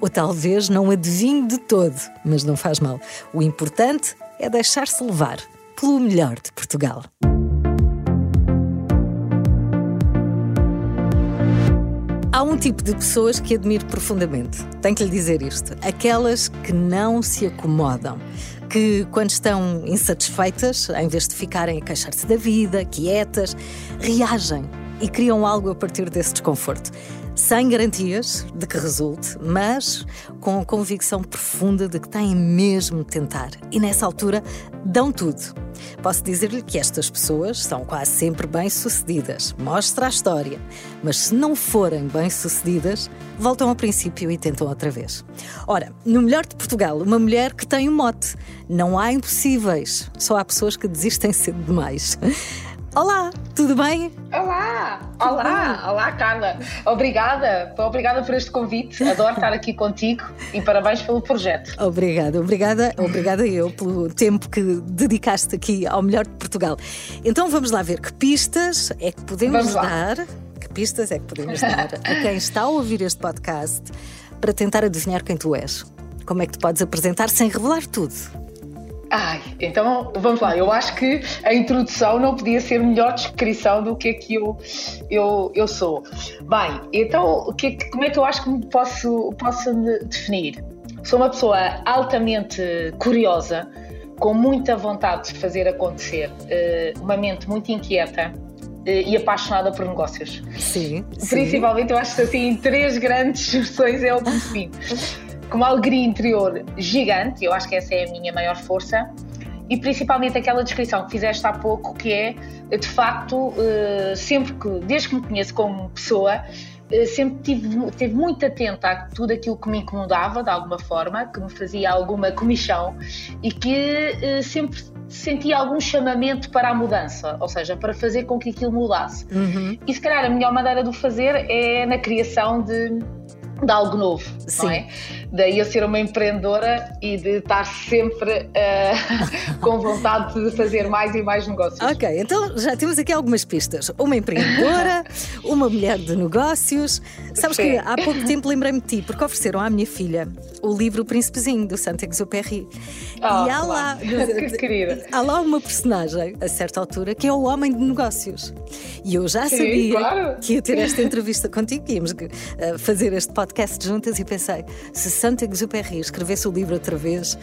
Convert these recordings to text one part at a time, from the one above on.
ou talvez não adivinhe de todo, mas não faz mal. O importante é deixar-se levar pelo melhor de Portugal. Há um tipo de pessoas que admiro profundamente. Tenho que lhe dizer isto. Aquelas que não se acomodam, que, quando estão insatisfeitas, em vez de ficarem a queixar-se da vida, quietas, reagem e criam algo a partir desse desconforto. Sem garantias de que resulte, mas com a convicção profunda de que têm mesmo de tentar. E nessa altura dão tudo. Posso dizer-lhe que estas pessoas são quase sempre bem-sucedidas. Mostra a história. Mas se não forem bem-sucedidas, voltam ao princípio e tentam outra vez. Ora, no melhor de Portugal, uma mulher que tem um mote. Não há impossíveis, só há pessoas que desistem cedo demais. Olá, tudo bem? Olá, olá, olá Carla. Obrigada, obrigada por este convite. Adoro estar aqui contigo e parabéns pelo projeto. Obrigada, obrigada, obrigada eu pelo tempo que dedicaste aqui ao melhor de Portugal. Então vamos lá ver que pistas é que podemos dar, que pistas é que podemos dar a quem está a ouvir este podcast para tentar adivinhar quem tu és. Como é que te podes apresentar sem revelar tudo? Ai, então vamos lá. Eu acho que a introdução não podia ser melhor descrição do que é que eu, eu, eu sou. Bem, então que é que, como é que eu acho que me posso, posso me definir? Sou uma pessoa altamente curiosa, com muita vontade de fazer acontecer, eh, uma mente muito inquieta eh, e apaixonada por negócios. Sim. Principalmente, sim. eu acho que assim, três grandes expressões é o que define com uma alegria interior gigante, eu acho que essa é a minha maior força, e principalmente aquela descrição que fizeste há pouco, que é, de facto, eh, sempre que, desde que me conheço como pessoa, eh, sempre tive, tive muito atenta a tudo aquilo que me incomodava, de alguma forma, que me fazia alguma comichão, e que eh, sempre sentia algum chamamento para a mudança, ou seja, para fazer com que aquilo mudasse. Uhum. E se calhar a melhor maneira de o fazer é na criação de de algo novo, Sim. não é? Daí eu ser uma empreendedora e de estar sempre uh, com vontade de fazer mais e mais negócios. Ok, então já temos aqui algumas pistas. Uma empreendedora, uma mulher de negócios. Sabes Sim. que há pouco tempo lembrei-me de ti, porque ofereceram à minha filha o livro Príncipezinho, do Saint-Exupéry. Oh, e há lá, que querida. há lá uma personagem, a certa altura, que é o homem de negócios. E eu já Sim, sabia claro. que ia ter esta entrevista contigo, que íamos uh, fazer este podcast juntas e pensei, se Saint-Exupéry escrevesse o livro outra vez,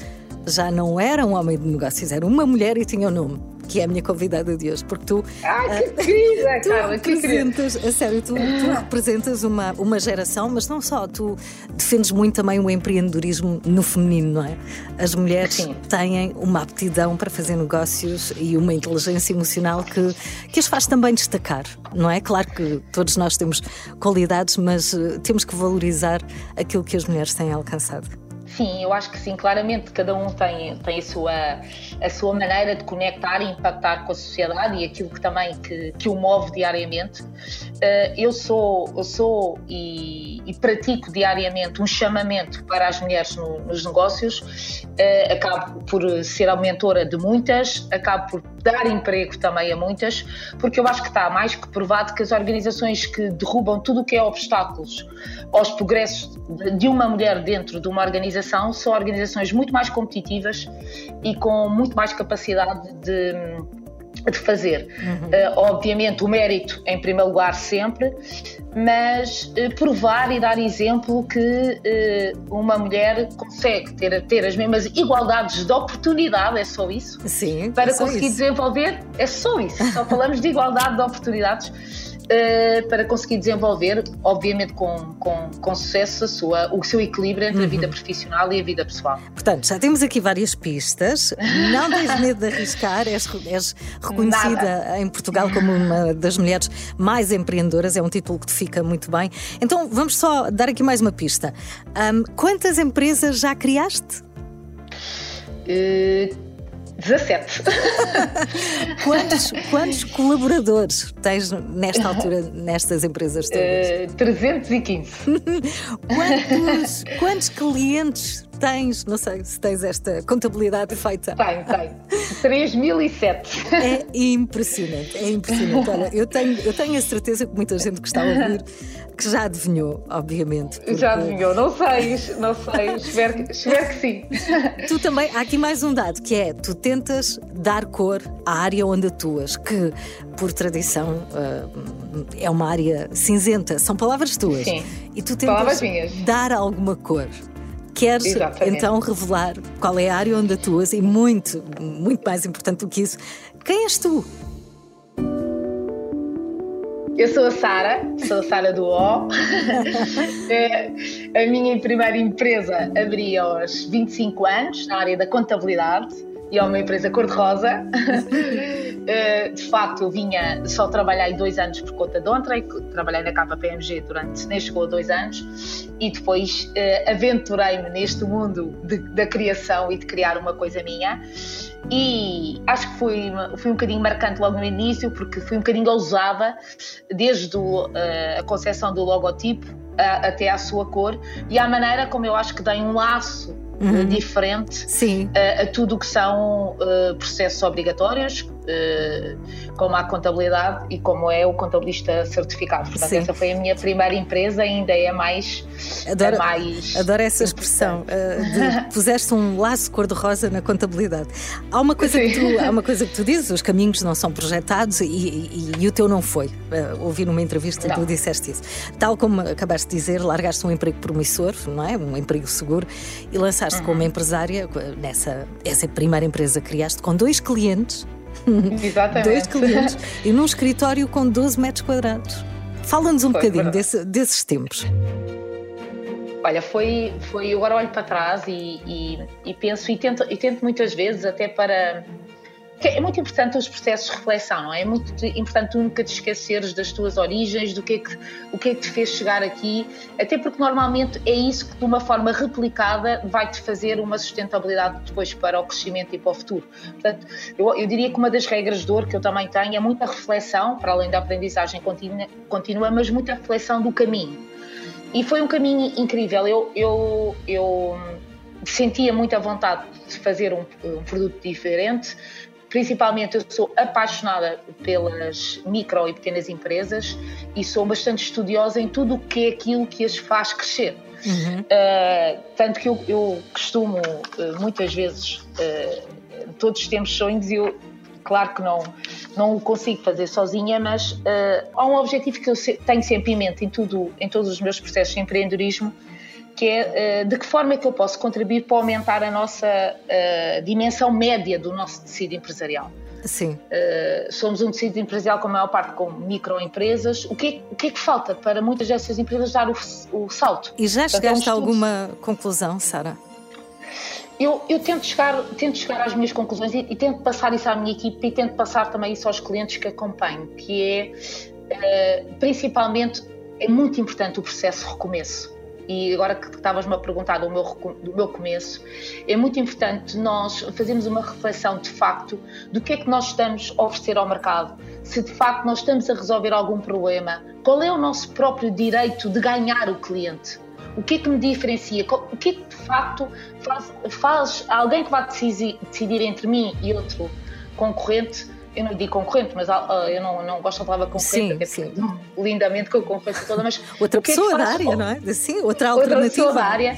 já não era um homem de negócios, era uma mulher e tinha o um nome que é a minha convidada de hoje, porque tu. Ai, que querida, tu Carla, que representas, a sério, tu, tu, representas uma, uma geração, mas não só, tu defendes muito também o empreendedorismo no feminino, não é? As mulheres Sim. têm uma aptidão para fazer negócios e uma inteligência emocional que, que as faz também destacar, não é? Claro que todos nós temos qualidades, mas uh, temos que valorizar aquilo que as mulheres têm alcançado. Sim, eu acho que sim, claramente cada um tem, tem a, sua, a sua maneira de conectar e impactar com a sociedade e aquilo que também que, que o move diariamente. Uh, eu sou, eu sou e, e, pratico diariamente um chamamento para as mulheres no, nos negócios, uh, acabo por ser a mentora de muitas, acabo por dar emprego também a muitas, porque eu acho que está mais que provado que as organizações que derrubam tudo o que é obstáculos aos progressos de uma mulher dentro de uma organização são organizações muito mais competitivas e com muito mais capacidade de de fazer. Uhum. Uh, obviamente, o mérito em primeiro lugar sempre, mas uh, provar e dar exemplo que uh, uma mulher consegue ter, ter as mesmas igualdades de oportunidade, é só isso? Sim. Para é conseguir isso. desenvolver, é só isso. Só falamos de igualdade de oportunidades uh, para conseguir desenvolver, obviamente com, com, com sucesso, sua, o seu equilíbrio entre uhum. a vida profissional e a vida pessoal. Portanto, já temos aqui várias pistas. Não tens medo de arriscar, és, és reconhecida Nada. em Portugal como uma das mulheres mais empreendedoras, é um título que te fica muito bem. Então, vamos só dar aqui mais uma pista. Um, quantas empresas já criaste? Uh, 17. quantos, quantos colaboradores tens nesta altura nestas empresas todas? Uh, 315. quantos, quantos clientes tens? Não sei se tens esta contabilidade feita. Tenho, tenho. 3007. É impressionante, é impressionante. Olha, eu tenho, eu tenho a certeza que muita gente que está a ouvir que já adivinhou, obviamente. Porque... Já adivinhou, não sei, não sei, espero, que, espero que sim. Tu também, há aqui mais um dado, que é, tu tentas dar cor à área onde atuas, que por tradição uh, é uma área cinzenta, são palavras tuas. Sim, e tu tentas dar alguma cor. Queres Exatamente. então revelar qual é a área onde atuas e muito, muito mais importante do que isso, quem és tu? Eu sou a Sara, sou a Sara do O. É, a minha primeira empresa abri aos 25 anos, na área da contabilidade, e é uma empresa cor-de-rosa. Eh, de facto, eu vinha, só trabalhei dois anos por conta de Ontrey, trabalhei na KPMG durante, nem chegou a dois anos, e depois uh, aventurei-me neste mundo de, da criação e de criar uma coisa minha. E acho que foi, foi um bocadinho marcante logo no início, porque fui um bocadinho ousada, desde o, uh, a concepção do logotipo a, até à sua cor, e à maneira como eu acho que dei um laço uhum. diferente a, a, tudo o que são processos obrigatórios, como a contabilidade e como é o contabilista certificado. Portanto, Sim. essa foi a minha primeira empresa ainda é mais. Adoro, é mais adoro essa expressão. Uh, de, puseste um laço cor-de-rosa na contabilidade. Há uma, coisa que tu, há uma coisa que tu dizes: os caminhos não são projetados e, e, e o teu não foi. Uh, ouvi numa entrevista, não. tu disseste isso. Tal como acabaste de dizer, largaste um emprego promissor, não é? Um emprego seguro e lançaste uhum. como empresária nessa essa primeira empresa que criaste com dois clientes Exatamente. Dois clientes e num escritório com 12 metros quadrados. Fala-nos um foi, bocadinho desse, desses tempos. Olha, foi, foi. Agora olho para trás e, e, e penso e tento, e tento muitas vezes, até para é muito importante os processos de reflexão, não é? É muito importante tu nunca te esqueceres das tuas origens, do que é que, o que é que te fez chegar aqui, até porque normalmente é isso que de uma forma replicada vai-te fazer uma sustentabilidade depois para o crescimento e para o futuro. Portanto, eu, eu, diria que uma das regras de ouro que eu também tenho é muita reflexão, para além da aprendizagem contínua, contínua mas muita reflexão do caminho. E foi um caminho incrível. Eu, eu, eu sentia muita vontade de fazer um, um produto diferente, Principalmente eu sou apaixonada pelas micro e pequenas empresas e sou bastante estudiosa em tudo o que é aquilo que as faz crescer. Uhum. Uh, tanto que eu, eu costumo uh, muitas vezes, uh, todos temos sonhos e eu, claro que não, não o consigo fazer sozinha, mas há um objetivo que eu tenho sempre em mente em, tudo, em todos os meus processos de empreendedorismo, que é de que forma é que eu posso contribuir para aumentar a nossa uh, dimensão média do nosso tecido empresarial. Sim. Uh, somos um tecido empresarial com a maior parte com microempresas. O que, é, o que é que falta para muitas dessas empresas dar o, o salto? E já chegaste a alguma conclusão, Sara? Eu, eu, tento, chegar, tento chegar às minhas conclusões e, e, tento passar isso à minha equipe e tento passar também isso aos clientes que acompanho, que é, uh, principalmente, é muito importante o processo de recomeço e agora que estavas-me a perguntar do meu, do meu começo, é muito importante nós fazermos uma reflexão de facto do que é que nós estamos a oferecer ao mercado, se de facto nós estamos a resolver algum problema, qual é o nosso próprio direito de ganhar o cliente. O que é que me diferencia? O que é que de facto faz, faz alguém que vai decidir, decidir entre mim e outro concorrente eu não digo concorrente, mas uh, eu não, não gosto da palavra concorrente, sim, sim. lindamente com a concorrência toda, mas outra pessoa é da área, não é? Sim, outra alternativa. Outra pessoa da área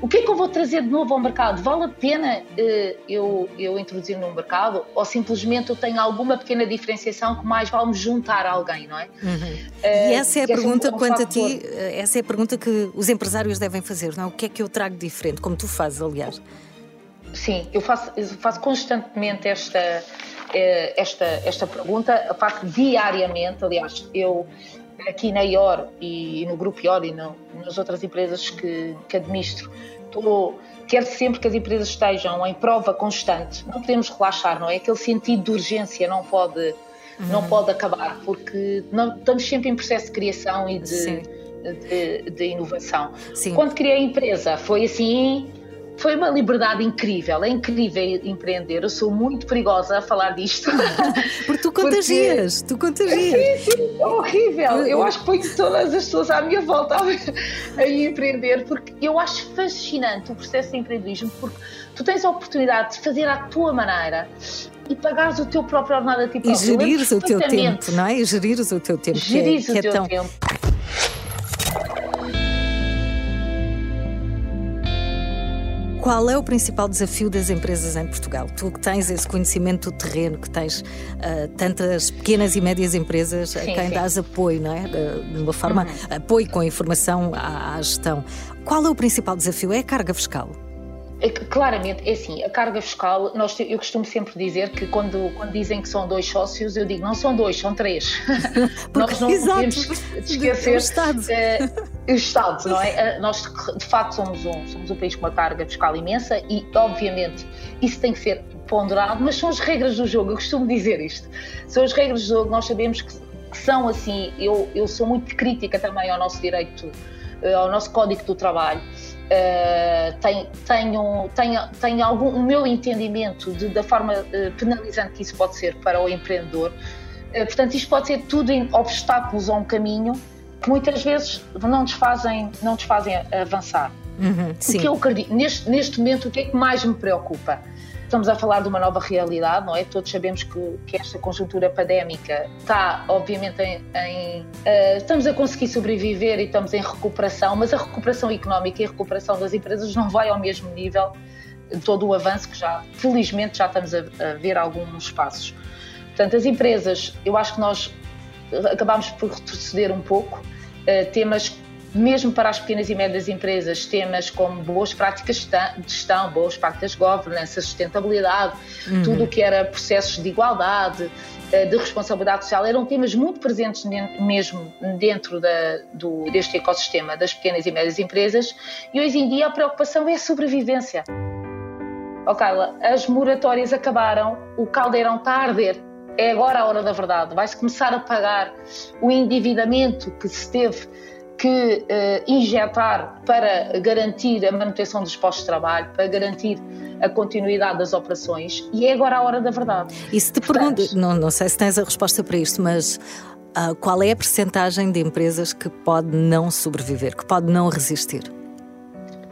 o que é que eu vou trazer de novo ao mercado? Vale a pena uh, eu, eu introduzir no mercado ou simplesmente eu tenho alguma pequena diferenciação que mais vale me juntar a alguém, não é? Uhum. Uh, e essa é a pergunta, um, quanto a ti, essa é a pergunta que os empresários devem fazer, não é? O que é que eu trago diferente, como tu fazes, aliás? Sim, eu faço, eu faço constantemente esta, esta, esta pergunta, faço diariamente, aliás, eu aqui na IOR e no Grupo IOR e no, nas outras empresas que, que administro, estou, quero sempre que as empresas estejam em prova constante. Não podemos relaxar, não é? Aquele sentido de urgência não pode, uhum. não pode acabar, porque não, estamos sempre em processo de criação e de, de, de, inovação. Sim. Quando criei a empresa, foi assim foi uma liberdade incrível, é incrível empreender. Eu sou muito perigosa a falar disto. Porque tu contagias, Porque... tu contagias. Sim, sim, é horrível. Eu acho que ponho todas as pessoas à minha volta a, a empreender, porque eu acho fascinante o processo de empreendedorismo, porque tu tens a oportunidade de fazer à tua maneira e pagares o teu próprio ordenado a ti próprio. E gerires o teu tempo, não é? E gerires o teu tempo. Gerires que é, o que é teu tão... tempo. Qual é o principal desafio das empresas em Portugal? Tu que tens esse conhecimento do terreno, que tens uh, tantas pequenas e médias empresas sim, a quem sim. dás apoio, não é? De uma forma, uhum. apoio com informação à, à gestão. Qual é o principal desafio? É a carga fiscal? É claramente, é assim, a carga fiscal, nós, eu costumo sempre dizer que quando, quando dizem que são dois sócios, eu digo não são dois, são três. nós não exato, podemos esquecer o Estado. Uh, o Estado, não é? Uh, nós, de facto, somos um, somos um país com uma carga fiscal imensa e, obviamente, isso tem que ser ponderado, mas são as regras do jogo, eu costumo dizer isto. São as regras do jogo, nós sabemos que, que são assim, eu, eu sou muito crítica também ao nosso direito, uh, ao nosso Código do Trabalho. Uh, tem, tenho, tenho, tenho algum, o meu entendimento de, da forma uh, penalizante que isso pode ser para o empreendedor. Uh, portanto, isto pode ser tudo em obstáculos a um caminho que muitas vezes não nos fazem, não nos fazem avançar. Uhum, o que eu acredito, neste, neste momento, o que é que mais me preocupa? Estamos a falar de uma nova realidade, não é? Todos sabemos que, que esta conjuntura pandémica está, obviamente, em. em uh, estamos a conseguir sobreviver e estamos em recuperação, mas a recuperação económica e a recuperação das empresas não vai ao mesmo nível de todo o avanço que já, felizmente, já estamos a, a ver alguns passos. Portanto, as empresas, eu acho que nós acabámos por retroceder um pouco. Uh, temas mesmo para as pequenas e médias empresas, temas como boas práticas de gestão, boas práticas de governança, sustentabilidade, uhum. tudo o que era processos de igualdade, eh, de responsabilidade social, eram temas muito presentes mesmo dentro da, do, deste ecossistema das pequenas e médias empresas e hoje em dia a preocupação é a sobrevivência. Oh, Carla, as moratórias acabaram, o caldeirão está a arder, é agora a hora da verdade. Vai-se começar a pagar o endividamento que se teve que uh, injetar para garantir a manutenção dos postos de trabalho, para garantir a continuidade das operações e é agora a hora da verdade. E se te Portanto, pergunto, não, não sei se tens a resposta para isto, mas uh, qual é a percentagem de empresas que pode não sobreviver, que pode não resistir?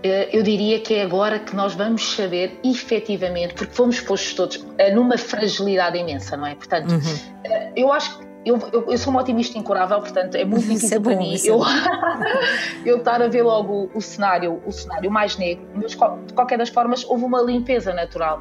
Eh, eu diria que é agora que nós vamos saber efetivamente, porque fomos postos todos numa fragilidade imensa, não é? Portanto, uhum. eu acho que eu, eu, eu, sou uma otimista incurável, portanto é muito difícil é bom, para mim eu, é eu estar a ver logo o cenário, o cenário mais negro, mas de qualquer das formas houve uma limpeza natural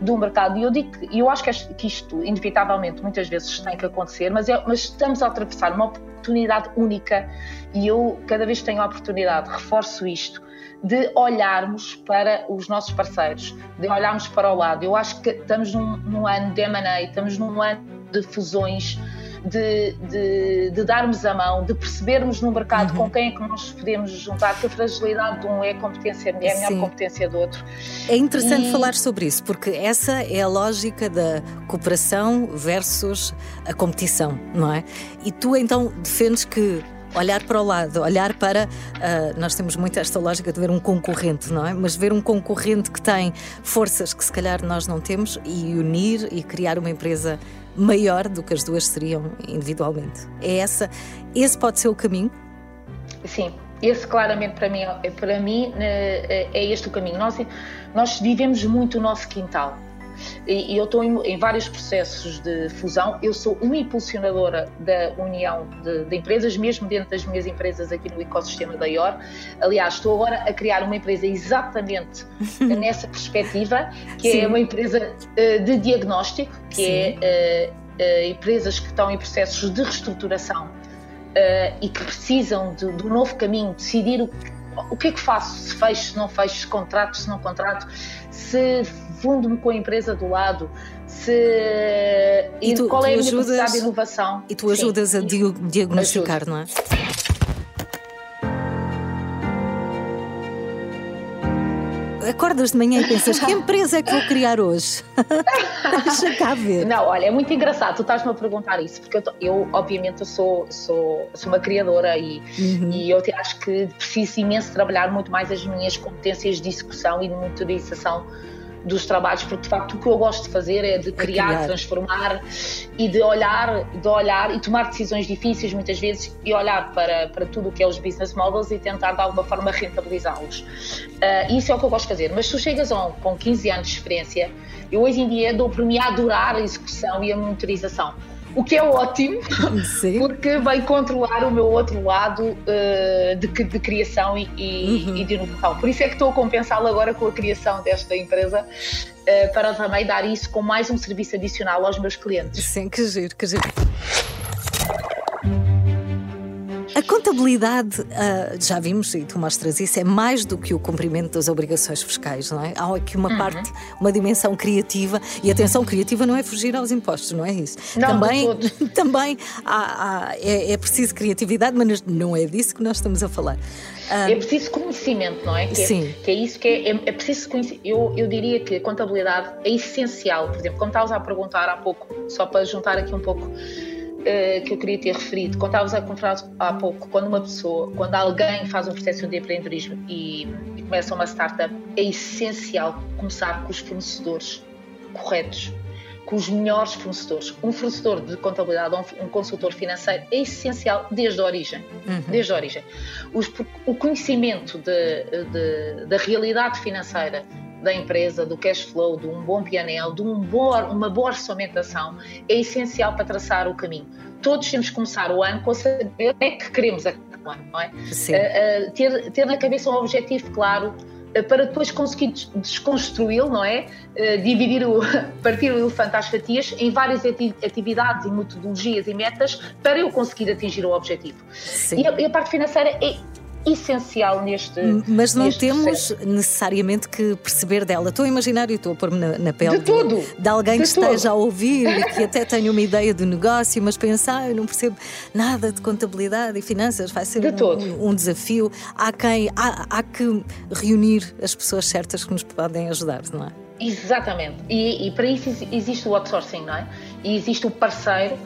do mercado e eu digo que eu acho que isto inevitavelmente muitas vezes tem que acontecer, mas, é, mas estamos a atravessar uma oportunidade única e eu cada vez que tenho a oportunidade reforço isto de olharmos para os nossos parceiros, de olharmos para o lado. Eu acho que estamos num, num ano de M&A, estamos num ano de fusões, de, de, de, darmos a mão, de percebermos no mercado uhum. com quem é que nós podemos juntar, que a fragilidade de um é a competência, é a melhor Sim. competência do outro. É interessante e... falar sobre isso, porque essa é a lógica da cooperação versus a competição, não é? E tu então defendes que olhar para o lado, olhar para. Uh, nós temos muito esta lógica de ver um concorrente, não é? Mas ver um concorrente que tem forças que se calhar nós não temos e unir e criar uma empresa maior do que as duas seriam individualmente. É essa, esse pode ser o caminho? Sim, esse claramente para mim, para mim é, é este o caminho. Nós, nós vivemos muito o nosso quintal. E, e eu estou em, em, vários processos de fusão. Eu sou uma impulsionadora da união de, de, empresas, mesmo dentro das minhas empresas aqui no ecossistema da IOR. Aliás, estou agora a criar uma empresa exatamente nessa perspectiva, que é Sim. é uma empresa uh, de diagnóstico, que Sim. é uh, uh, empresas que estão em processos de reestruturação e que precisam de, de um novo caminho, decidir o que o que é que faço? Se fecho, se não fecho, se contrato, se não contrato, se fundo-me com a empresa do lado, se e, tu, qual é a minha ajudas, de inovação. E tu ajudas Sim, a diagnosticar, ajudo. não é? Acordas de manhã e pensas que empresa é que vou criar hoje? Deixa cá ver. Não, olha, é muito engraçado. Tu estás-me a perguntar isso, porque eu, eu obviamente, eu sou, sou, sou uma criadora e, uhum. e eu acho que preciso imenso trabalhar muito mais as minhas competências de execução e de monitorização dos trabalhos, porque de facto o que eu gosto de fazer é de criar, criar, transformar e de olhar, de olhar e tomar decisões difíceis muitas vezes e olhar para, para tudo o que é os business models e tentar de alguma forma rentabilizá-los. Uh, isso é o que eu gosto de fazer. Mas se tu chegas a um, com 15 anos de experiência, eu hoje em dia dou por mim a adorar a execução e a monitorização o que é ótimo, Sim. porque vem controlar o meu outro lado uh, de, de, criação e, e, uhum. e, de inovação. Por isso é que estou a compensá-lo agora com a criação desta empresa, uh, para também dar isso com mais um serviço adicional aos meus clientes. Sim, que giro, que giro. A contabilidade, uh, já vimos, e tu mostras isso, é mais do que o cumprimento das obrigações fiscais, não é? Há aqui uma uhum. parte, uma dimensão criativa, e atenção, criativa não é fugir aos impostos, não é isso? Não, também também há, há, é, é, preciso criatividade, mas não é disso que nós estamos a falar. Uh, é preciso conhecimento, não é? Que é, sim. Que é isso que é, é, é preciso conhecimento. Eu, eu diria que a contabilidade é essencial, por exemplo, como estavas a perguntar há pouco, só para juntar aqui um pouco que eu queria ter referido, quando estavas a contar há pouco, quando uma pessoa, quando alguém faz um processo de empreendedorismo e, e começa uma startup, é essencial começar com os fornecedores corretos, com os melhores fornecedores. Um fornecedor de contabilidade, um, consultor financeiro é essencial desde a origem. Uhum. Desde a origem. Os, o conhecimento de, de, da realidade financeira da empresa, do cash flow, de um bom PNL, de um uma boa orçamentação, é essencial para traçar o caminho. Todos temos que começar o ano com saber o que é que queremos ano, não é? Sim. Uh, uh, ter, ter na cabeça um objetivo claro, uh, para depois conseguir desconstruí-lo, não é? dividir o, partir o elefante às fatias em várias atividades e metodologias e metas para eu conseguir atingir o objetivo. E a, e a, parte financeira é essencial neste. Mas não neste temos processo. necessariamente que perceber dela. Estou a imaginar e estou a pôr-me na, na, pele de, tudo, de alguém de que tudo. esteja a ouvir e que até tenha uma ideia de negócio, mas pensar, ah, eu não percebo nada de contabilidade e finanças, vai ser de um, um, desafio. Há quem há, há que reunir as pessoas certas que nos podem ajudar, não é? Exatamente. E, e para isso existe o outsourcing, não é? E existe o parceiro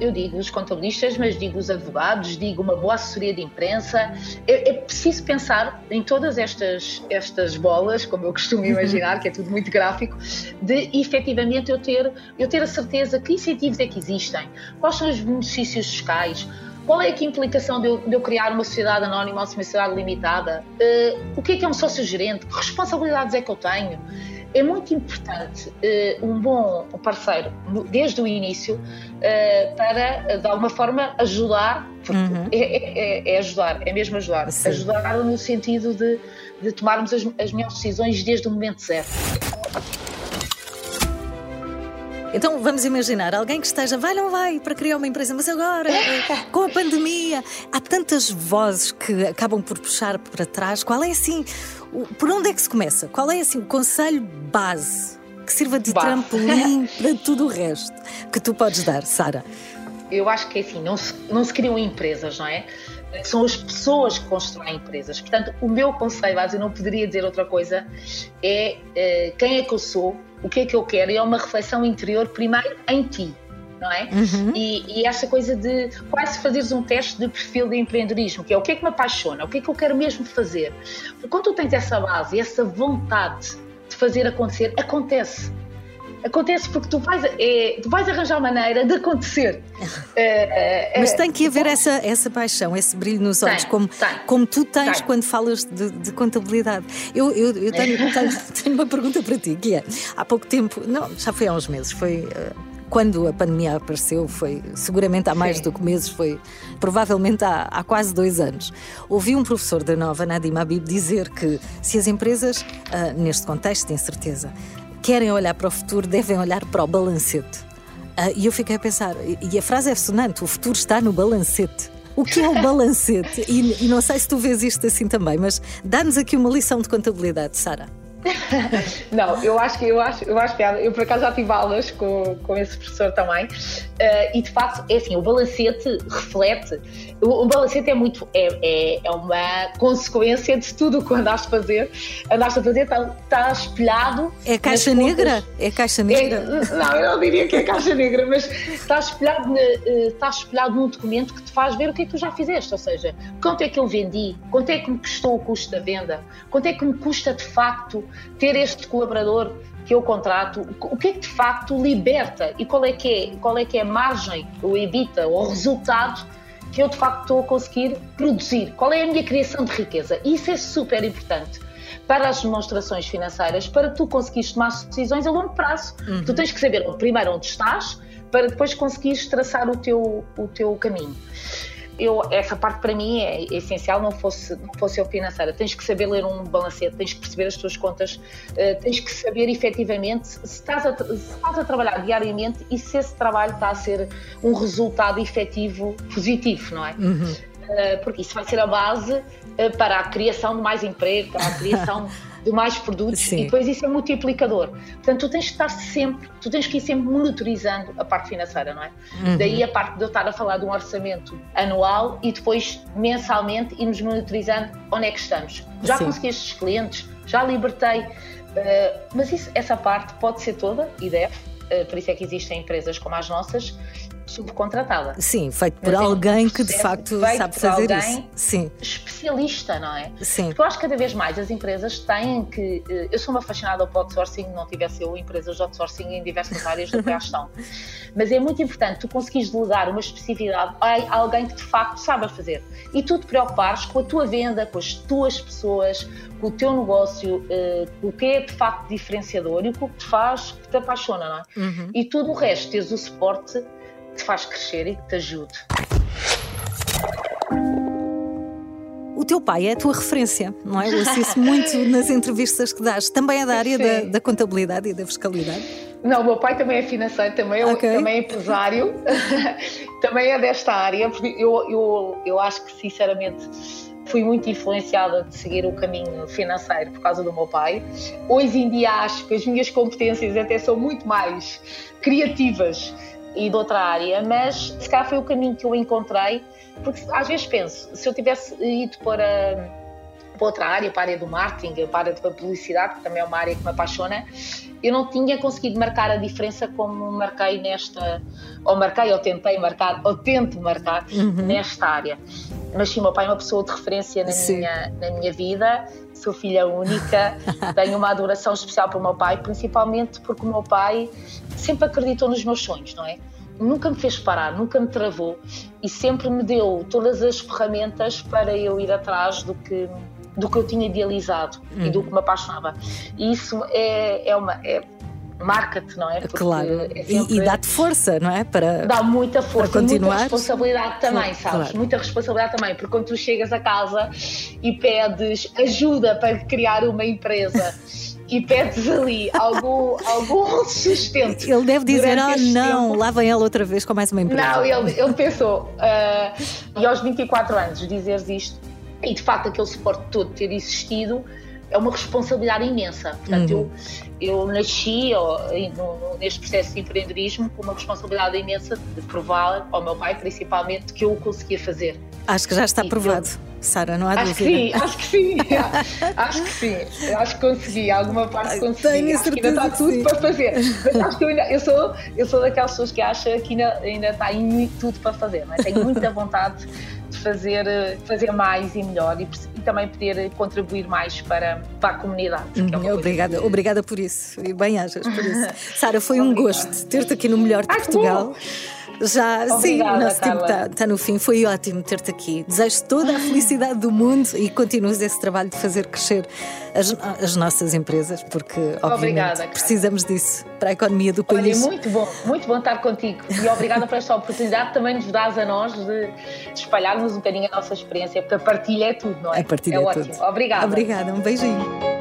eu digo os contabilistas, mas digo os advogados, digo uma boa assessoria de imprensa. É, é preciso pensar em todas estas, estas bolas, como eu costumo uhum. imaginar, que é tudo muito gráfico, de efetivamente eu ter, eu ter a certeza que incentivos é que existem, quais são os benefícios fiscais, qual é a implicação de eu, de eu, criar uma sociedade anónima ou uma sociedade limitada? Uh, o que é que é um sócio-gerente? Que responsabilidades é que eu tenho? É muito importante uh, um bom parceiro desde o início uh, para, de alguma forma, ajudar, uhum. é, é, é, ajudar, é mesmo ajudar, Sim. ajudar no sentido de, de tomarmos as, as melhores decisões desde o momento zero. Então vamos imaginar alguém que esteja, vai, não vai, para criar uma empresa, mas agora, com a pandemia, há tantas vozes que acabam por puxar para trás. Qual é assim por onde é que se começa? Qual é assim o conselho base que sirva de trampolim para tudo o resto que tu podes dar, Sara? Eu acho que é assim, não se, não se criam empresas, não é? São as pessoas que constroem empresas. Portanto, o meu conselho base, eu não poderia dizer outra coisa, é uh, quem é que eu sou, o que é que eu quero, e é uma reflexão interior primeiro em ti não é? Uhum. E, e, essa coisa de quase fazeres um teste de perfil de empreendedorismo, que é o que é que me apaixona, o que é que eu quero mesmo fazer. Porque quando tu tens essa base, essa vontade de fazer acontecer, acontece. Acontece porque tu vais, é, tu vais arranjar maneira de acontecer. Uh, Mas tem que haver essa, essa paixão, esse brilho nos olhos, tem, como, tem, como tu tens tem. quando falas de, de contabilidade. Eu, eu, eu tenho, tenho, tenho, uma pergunta para ti, que é: há pouco tempo, não, já foi há uns meses, foi. Quando a pandemia apareceu, foi seguramente há mais Sim. do que meses, foi provavelmente há, há, quase dois anos. Ouvi um professor da Nova, Nadim Habib, dizer que se as empresas, uh, neste contexto de incerteza, querem olhar para o futuro, devem olhar para o balancete. Uh, e eu fiquei a pensar, e a frase é sonante: o futuro está no balancete. O que é o balancete? E, e não sei se tu vês isto assim também, mas dá-nos aqui uma lição de contabilidade, Sara. Não, eu acho que eu acho, eu acho piada. Eu por acaso já tive aulas com, com esse professor também. Uh, e de facto, é assim, o balancete reflete. O, o balancete é muito, é, é, é, uma consequência de tudo o que andaste a fazer. Andaste a fazer, está, está espelhado. É caixa negra? É caixa negra? É, não, eu não diria que é caixa negra, mas está espelhado, na, eh, está espelhado num documento que te faz ver o que é que tu já fizeste. Ou seja, quanto é que eu vendi, quanto é que me custou o custo da venda, quanto é que me custa de facto ter este colaborador que eu contrato, o que é que de facto liberta e qual é que é, qual é, que é a margem, o evita, o resultado que eu de facto estou a conseguir produzir? Qual é a minha criação de riqueza? Isso é super importante para as demonstrações financeiras, para tu conseguires tomar decisões a longo prazo. Uhum. Tu tens que saber primeiro onde estás, para depois conseguires traçar o teu, o teu caminho eu, essa parte para mim é essencial, não fosse, não fosse eu financeira. Tens que saber ler um balancete, tens que perceber as tuas contas, uh, tens que saber efetivamente se estás, a, se estás a trabalhar diariamente e se esse trabalho está a ser um resultado efetivo positivo, não é? Uhum. Uh, porque isso vai ser a base uh, para a criação de mais emprego, para a criação de mais produtos Sim. e depois isso é multiplicador. Portanto, tu tens que estar sempre, tu tens que ir sempre monitorizando a parte financeira, não é? Uhum. Daí a parte de eu estar a falar de um orçamento anual e depois mensalmente irmos monitorizando onde é que estamos. Já Sim. consegui estes clientes, já libertei, uh, mas isso, essa parte pode ser toda e deve, uh, por isso é que existem empresas como as nossas subcontratada. Sim, feito por alguém que de facto sabe fazer isso. Sim. Especialista, não é? Sim. Porque eu acho que cada vez mais as empresas têm que. Eh, eu sou uma apaixonada ao outsourcing, não tivesse eu empresas de outsourcing em diversas áreas da criação. Mas é muito importante tu conseguires delegar uma especificidade a alguém que de facto saiba fazer. E tu te preocupares com a tua venda, com as tuas pessoas, com o teu negócio, uh, o que é de facto diferenciador e o que te faz, que te apaixona, não é? Uhum. E tudo o resto, tens o suporte te faz crescer e que te ajude. O teu pai é a tua referência, não é? Eu assisto muito nas entrevistas que dás. Também é da área da, da, contabilidade e da fiscalidade? Não, o meu pai também é financeiro, também, é, okay. também é empresário, também é desta área, porque eu, eu, eu acho que, sinceramente, fui muito influenciada de seguir o caminho financeiro por causa do meu pai. Hoje em dia acho que as minhas competências até são muito mais criativas e de outra área, mas se calhar foi o caminho que eu encontrei, porque às vezes penso, se eu tivesse ido para, para outra área, para a área do marketing, para a área da publicidade, que também é uma área que me apaixona, eu não tinha conseguido marcar a diferença como marquei nesta, ou marquei, ou tentei marcar, ou tento marcar uhum. nesta área. Mas sim, meu pai é uma pessoa de referência na, minha, na minha vida, sou filha única, tenho uma adoração especial para o meu pai, principalmente porque o meu pai sempre acreditou nos meus sonhos, não é? Nunca me fez parar, nunca me travou e sempre me deu todas as ferramentas para eu ir atrás do que do que eu tinha idealizado hum. e do uhum. que me apaixonava. E isso é, é uma. É, marca-te, não é? Porque claro. É sempre... E, e dá-te força, não é? Para, dá muita força, para continuar. muita responsabilidade também, sabes? Claro. Muita responsabilidade também, porque quando tu chegas a casa e pedes ajuda para criar uma empresa. e pedes ali algum, algum sustento. Ele deve dizer: Ah, não, tempo. lá vem ela outra vez com mais uma empresa. Não, ele, ele pensou. Uh, e aos 24 anos dizeres isto, e de facto aquele suporte todo ter existido é uma responsabilidade imensa. Portanto, uhum. eu, eu nasci ó, no, neste processo de empreendedorismo com uma responsabilidade imensa de provar ao meu pai, principalmente, que eu o conseguia fazer. Acho que já está provado. Sara, não há acho dúvida. Que sim, acho que sim, acho que sim. Acho que consegui, alguma parte consegui. Tenho acho certeza que ainda está tudo sim. para fazer. Mas acho que eu, ainda, eu, sou, eu sou daquelas pessoas que acham que ainda, ainda está tudo para fazer. Não é? Tenho muita vontade de fazer, fazer mais e melhor e, e também poder contribuir mais para, para a comunidade. É obrigada, obrigada por isso e bem ajas por isso. Sara, foi um gosto ter-te aqui no Melhor de Ai, Portugal. Já, Obrigada, sim, o nosso tá, Carla. tempo está tá no fim. Foi ótimo ter-te aqui. Desejo toda a felicidade do mundo e continuas esse trabalho de fazer crescer as, as nossas empresas, porque obviamente obrigada, precisamos disso para a economia do país. Olha, muito bom, muito bom estar contigo e obrigada por esta oportunidade também nos dás a nós de, de espalharmos um bocadinho a nossa experiência, porque a partilha é tudo, não é? A partilha é, é ótimo. Tudo. Obrigada. Obrigada, um beijinho.